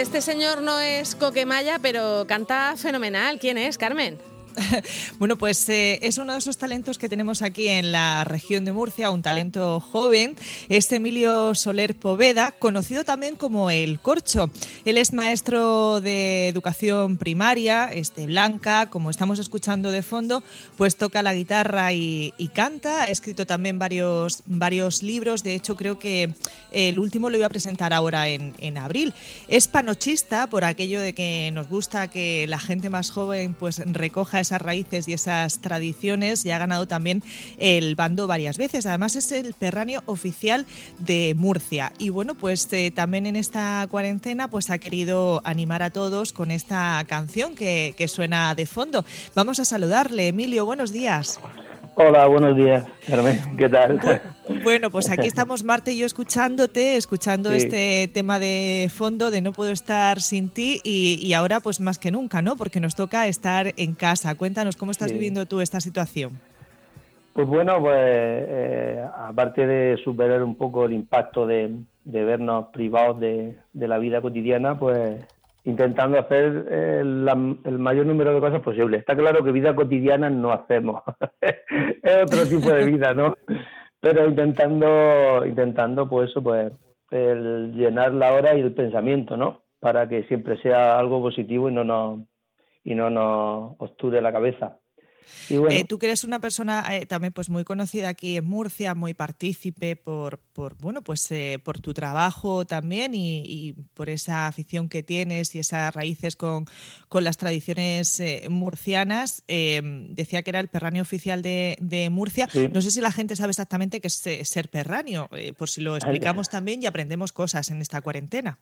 este señor no es Coquemaya, pero canta fenomenal. ¿Quién es, Carmen? Bueno, pues eh, es uno de esos talentos que tenemos aquí en la región de Murcia, un talento joven, es Emilio Soler Poveda, conocido también como El Corcho. Él es maestro de educación primaria, este Blanca, como estamos escuchando de fondo, pues toca la guitarra y, canta, ha escrito también varios, varios libros, de hecho creo que el último lo iba a presentar ahora en, en abril. Es panochista por aquello de que nos gusta que la gente más joven pues recoja esas raíces y esas tradiciones y ha ganado también el bando varias veces. Además es el perráneo oficial de Murcia. Y bueno, pues eh, también en esta cuarentena pues ha querido animar a todos con esta canción que, que suena de fondo. Vamos a saludarle. Emilio, buenos días. Hola, buenos días, Carmen. ¿Qué tal? Bueno, pues aquí estamos Marte y yo escuchándote, escuchando este tema de fondo de No puedo estar sin ti y, ahora pues más que nunca, ¿no? Porque nos toca estar en casa. Cuéntanos, ¿cómo estás viviendo tú esta situación? Pues bueno, pues eh, aparte de superar un poco el impacto de, vernos privados de, de la vida cotidiana, pues intentando hacer eh, el mayor número de cosas posible. Está claro que vida cotidiana no hacemos, es otro tipo de vida, ¿no? Pero intentando, intentando pues eso, pues el llenar la hora y el pensamiento, ¿no? Para que siempre sea algo positivo y no nos, y no nos obture la cabeza. Eh, tú que eres una persona eh, también pues muy conocida aquí en Murcia, muy partícipe por, por bueno pues eh, por tu trabajo también y, por esa afición que tienes y esas raíces con, con las tradiciones murcianas. decía que era el perráneo oficial de, Murcia. No sé si la gente sabe exactamente qué es ser perráneo, por si lo explicamos también y aprendemos cosas en esta cuarentena.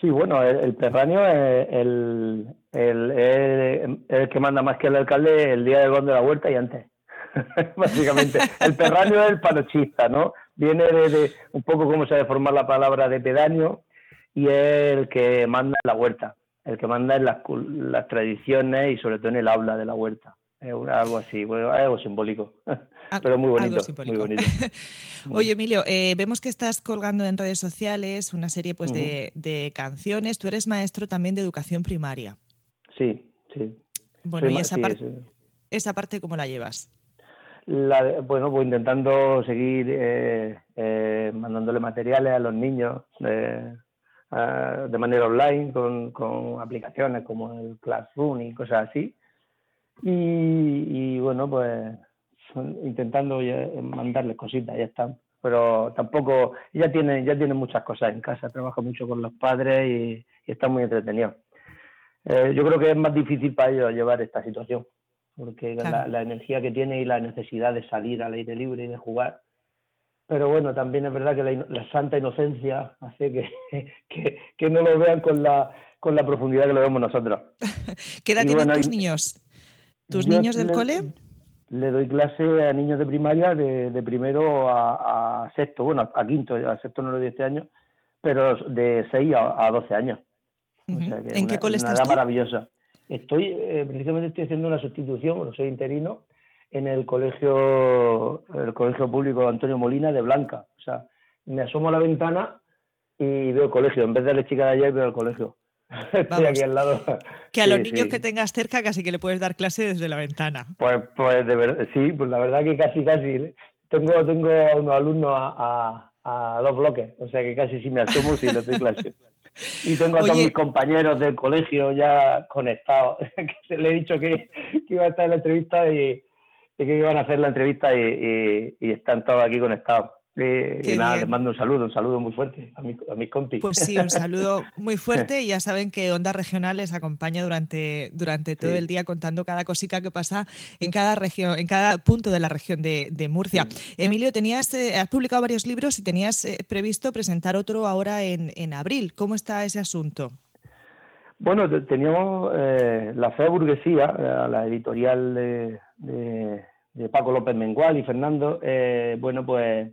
Sí, bueno, el, perráneo es el, el, que manda más que el alcalde el día del gol de la huerta y antes. Básicamente, el perráneo es el panochista, ¿no? Viene de, un poco como se ha formar la palabra de pedáneo y es el que manda en la huerta, el que manda en las, las tradiciones y sobre todo en el habla de la huerta. Algo así, algo simbólico, pero muy bonito. Muy bonito. Oye, Emilio, eh, vemos que estás colgando en redes sociales una serie pues, de, canciones. Tú eres maestro también de educación primaria. Sí, sí. Bueno, ¿y esa, parte, esa parte cómo la llevas? bueno, pues intentando seguir eh, eh, mandándole materiales a los niños de manera online con, con aplicaciones como el Classroom y cosas así y, bueno, pues intentando mandarles cositas, ya están. Pero tampoco, ya tiene, ya tiene muchas cosas en casa, trabaja mucho con los padres y, está muy entretenido. Eh, yo creo que es más difícil para ellos llevar esta situación, porque la, energía que tiene y la necesidad de salir al aire libre y de jugar. Pero bueno, también es verdad que la, santa inocencia hace que, que, no lo vean con la, con la profundidad que lo vemos nosotros. ¿Qué edad tienen tus niños? ¿Tus niños del cole? Le doy clase a niños de primaria de, primero a, sexto, bueno, a quinto, a sexto no lo doy este año, pero de 6 a, 12 años. ¿En qué cole estás? Una maravillosa. Estoy, eh, precisamente estoy haciendo una sustitución, bueno, soy interino, en el colegio, el colegio público Antonio Molina de Blanca. O sea, me asomo a la ventana y veo el colegio. En vez de la chica de ayer, veo el colegio. Estoy aquí al lado. Que a los niños que tengas cerca casi que le puedes dar clase desde la ventana. Pues, pues de verdad, sí, pues la verdad que casi, casi. Tengo, tengo unos alumnos a, a, dos bloques, o sea que casi si me asomo si les doy clase. Y tengo a todos mis compañeros del colegio ya conectados. que le he dicho que, iba a estar en la entrevista y, que iban a hacer la entrevista y están todos aquí conectados. Eh, y nada, les mando un saludo, un saludo muy fuerte a, mi, a mis compis. Pues sí, un saludo muy fuerte y ya saben que Onda Regional les acompaña durante, durante todo el día contando cada cosita que pasa en cada región, en cada punto de la región de, Murcia. Emilio, tenías, eh, has publicado varios libros y tenías eh, previsto presentar otro ahora en, en, abril. ¿Cómo está ese asunto? Bueno, teníamos la Fea Burguesía, la editorial de, de Paco López Mengual y Fernando, eh, bueno, pues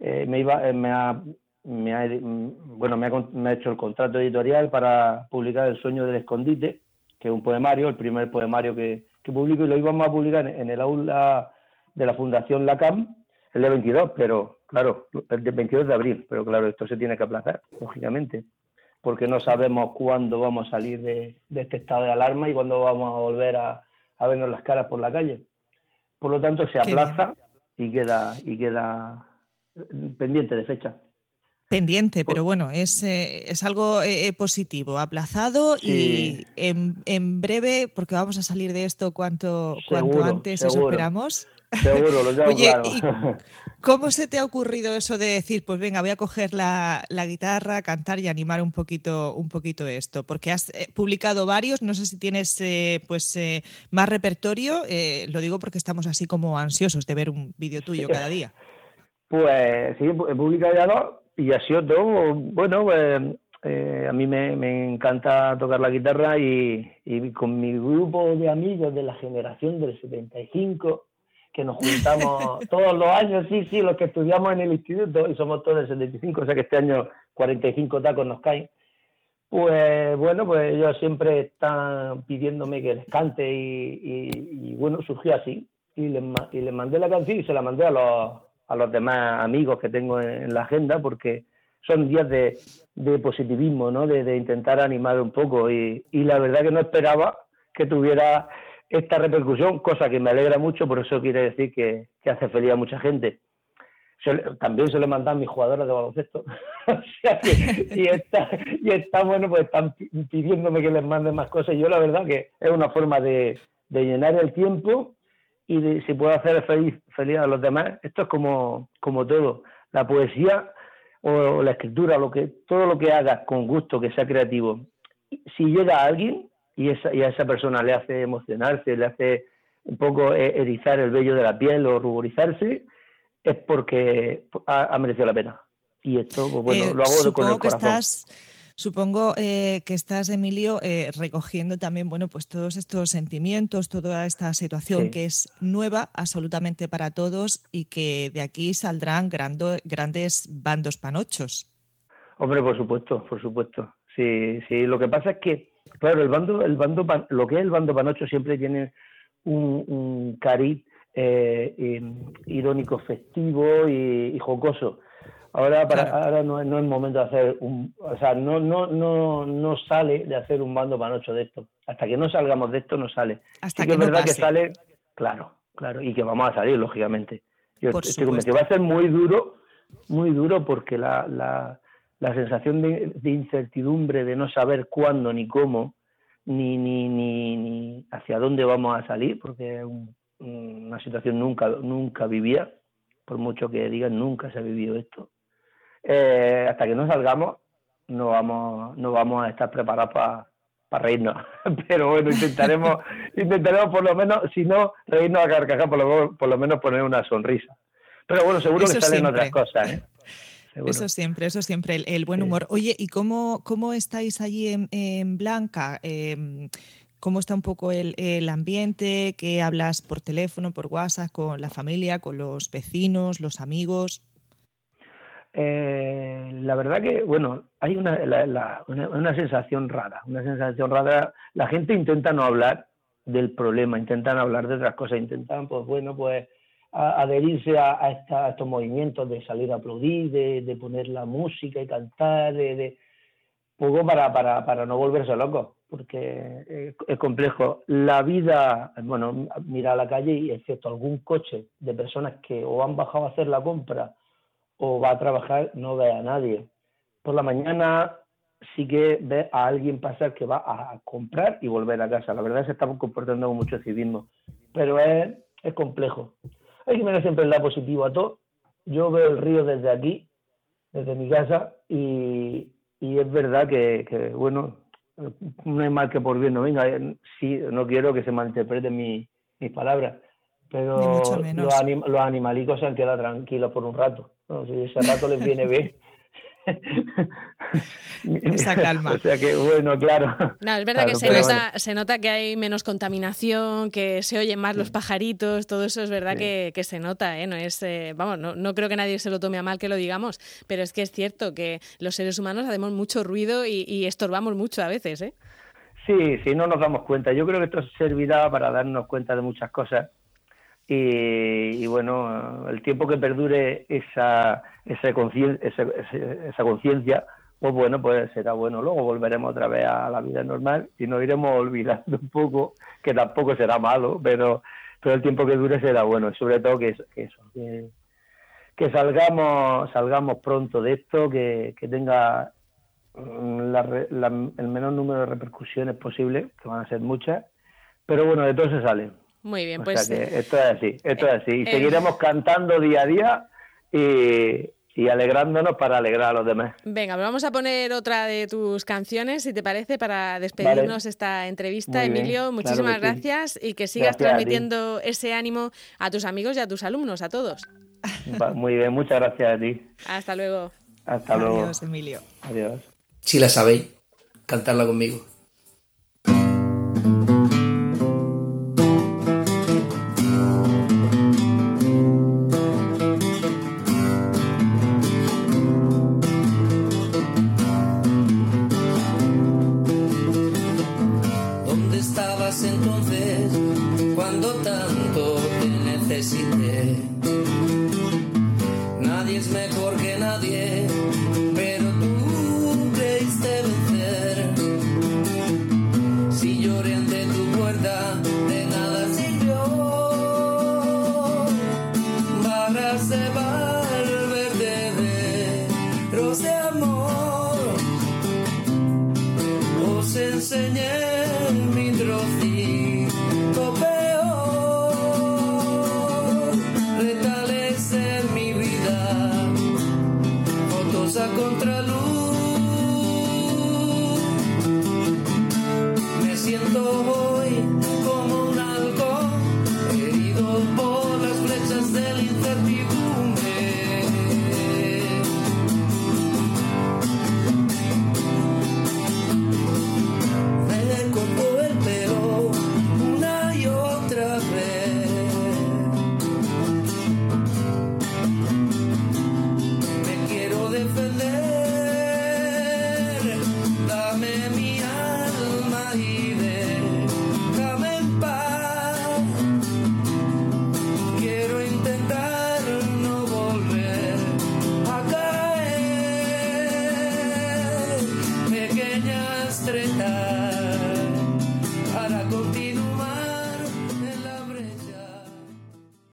eh, me, iba, me, ha, me, ha, bueno, me, ha, me ha hecho el contrato editorial para publicar El sueño del escondite, que es un poemario, el primer poemario que, que publico, y lo íbamos a publicar en el aula de la Fundación LACAM el día 22, pero claro, el 22 de abril, pero claro, esto se tiene que aplazar, lógicamente, porque no sabemos cuándo vamos a salir de, este estado de alarma y cuándo vamos a volver a, vernos las caras por la calle. Por lo tanto, se aplaza y queda, y queda pendiente de fecha. Pendiente, pero bueno, es, eh, es algo eh, eh, positivo, aplazado y en, en, breve, porque vamos a salir de esto cuanto, cuanto antes, esperamos. Seguro, lo tengo Oye, ¿cómo se te ha ocurrido eso de decir, pues venga, voy a coger la, guitarra, cantar y animar un poquito, un poquito esto? Porque has eh, publicado varios, no sé si tienes eh, pues eh, más repertorio, lo digo porque estamos así como ansiosos de ver un vídeo tuyo cada día. Pues sí, he publicado ya dos y ha sido todo, bueno, pues, a mí me, encanta tocar la guitarra y, y con mi grupo de amigos de la generación del 75 que nos juntamos todos los años, sí, sí, los que estudiamos en el instituto, y somos todos del 75, o sea que este año 45 tacos nos caen. Pues bueno, pues ellos siempre están pidiéndome que les cante y, bueno, surgió así. Y les, y les mandé la canción y se la mandé a los, a los demás amigos que tengo en, la agenda porque son días de, positivismo, ¿no? De, intentar animar un poco y, la verdad que no esperaba que tuviera esta repercusión, cosa que me alegra mucho, por eso quiere decir que, hace feliz a mucha gente. también se lo mandan mis jugadoras de baloncesto. y, está, y está, bueno, pues están pidiéndome que les mande más cosas. Y yo la verdad que es una forma de, llenar el tiempo y de, si puedo hacer feliz, feliz a los demás. Esto es como, como todo. La poesía o la escritura, lo que, todo lo que hagas con gusto, que sea creativo, si llega a alguien, y, esa, y a esa persona le hace emocionarse, le hace un poco eh, erizar el vello de la piel o ruborizarse, es porque ha, merecido la pena. Y esto, pues bueno, eh, lo hago con el corazón. Supongo eh, que estás, Emilio, recogiendo también, bueno, pues todos estos sentimientos, toda esta situación que es nueva absolutamente para todos y que de aquí saldrán grandes bandos panochos. Hombre, por supuesto, por supuesto. Sí, sí. Lo que pasa es que Claro, el bando, el bando, lo que es el bando panocho siempre tiene un, cariz eh, irónico, festivo y, jocoso. Ahora, para, ahora no, es el momento de hacer un, o sea, no, no, no, no sale de hacer un bando panocho de esto. Hasta que no salgamos de esto no sale. Hasta que, es verdad que sale, claro, claro, y que vamos a salir lógicamente. Yo estoy convencido va a ser muy duro, muy duro porque la, la la sensación de, incertidumbre, de no saber cuándo ni cómo, ni, ni, ni, hacia dónde vamos a salir, porque es una situación nunca, nunca vivía, por mucho que digan, nunca se ha vivido esto. Eh, hasta que no salgamos, no vamos, no vamos a estar preparados para reírnos. Pero bueno, intentaremos, intentaremos por lo menos, si no reírnos a carcajar, por lo, por lo menos poner una sonrisa. Pero bueno, seguro que salen otras cosas. ¿eh? Eso siempre, eso siempre, el, buen humor. Oye, ¿y cómo, cómo estáis allí en, Blanca? Em, ¿Cómo está un poco el, ambiente? ¿Qué hablas por teléfono, por WhatsApp, con la familia, con los vecinos, los amigos? Eh, la verdad que, bueno, hay una, una, sensación rara, una sensación rara. La gente intenta no hablar del problema, intentan hablar de otras cosas, intentan, pues bueno, pues adherirse a, estos movimientos de salir a aplaudir, de, poner la música y cantar, de, poco para, para, para, no volverse loco porque es, complejo. La vida, bueno, mira a la calle y excepto algún coche de personas que o han bajado a hacer la compra o va a trabajar, no ve a nadie. Por la mañana sí que ve a alguien pasar que va a comprar y volver a casa. La verdad es que se está comportando con mucho civismo, pero es, es complejo. Hay que mirar siempre el lado positivo a todo. Yo veo el río desde aquí, desde mi casa, y, es verdad que, bueno, no hay mal que por bien no venga. Sí, no quiero que se malinterpreten mis palabras, pero los, animalicos se han quedado tranquilos por un rato. Si ese rato les viene bien, Esa calma. o sea que, bueno, claro. No, es verdad que se nota, se nota que hay menos contaminación, que se oyen más los pajaritos, todo eso es verdad que, se nota, ¿eh? No es, eh, vamos, no, no, creo que nadie se lo tome a mal que lo digamos, pero es que es cierto que los seres humanos hacemos mucho ruido y, y estorbamos mucho a veces, ¿eh? Sí, sí, no nos damos cuenta. Yo creo que esto servirá para darnos cuenta de muchas cosas y, bueno, el tiempo que perdure esa, esa conciencia, pues bueno, pues será bueno. Luego volveremos otra vez a la vida normal y nos iremos olvidando un poco, que tampoco será malo, pero, pero el tiempo que dure será bueno. Y sobre todo que, eso, que, que salgamos, salgamos pronto de esto, que, que tenga mm, el menor número de repercusiones posible, que van a ser muchas, pero bueno, de todo se sale. Muy bien, pues. esto es así, esto es así. Y eh, seguiremos cantando día a día y, alegrándonos para alegrar a los demás. Venga, vamos a poner otra de tus canciones, si te parece, para despedirnos esta entrevista. Emilio, muchísimas gracias y que sigas transmitiendo ese ánimo a tus amigos y a tus alumnos, a todos. muy bien, muchas gracias a ti. Hasta luego. Hasta luego. Adiós, Emilio. Adiós. Si la sabéis, cantarla conmigo. Contra luz.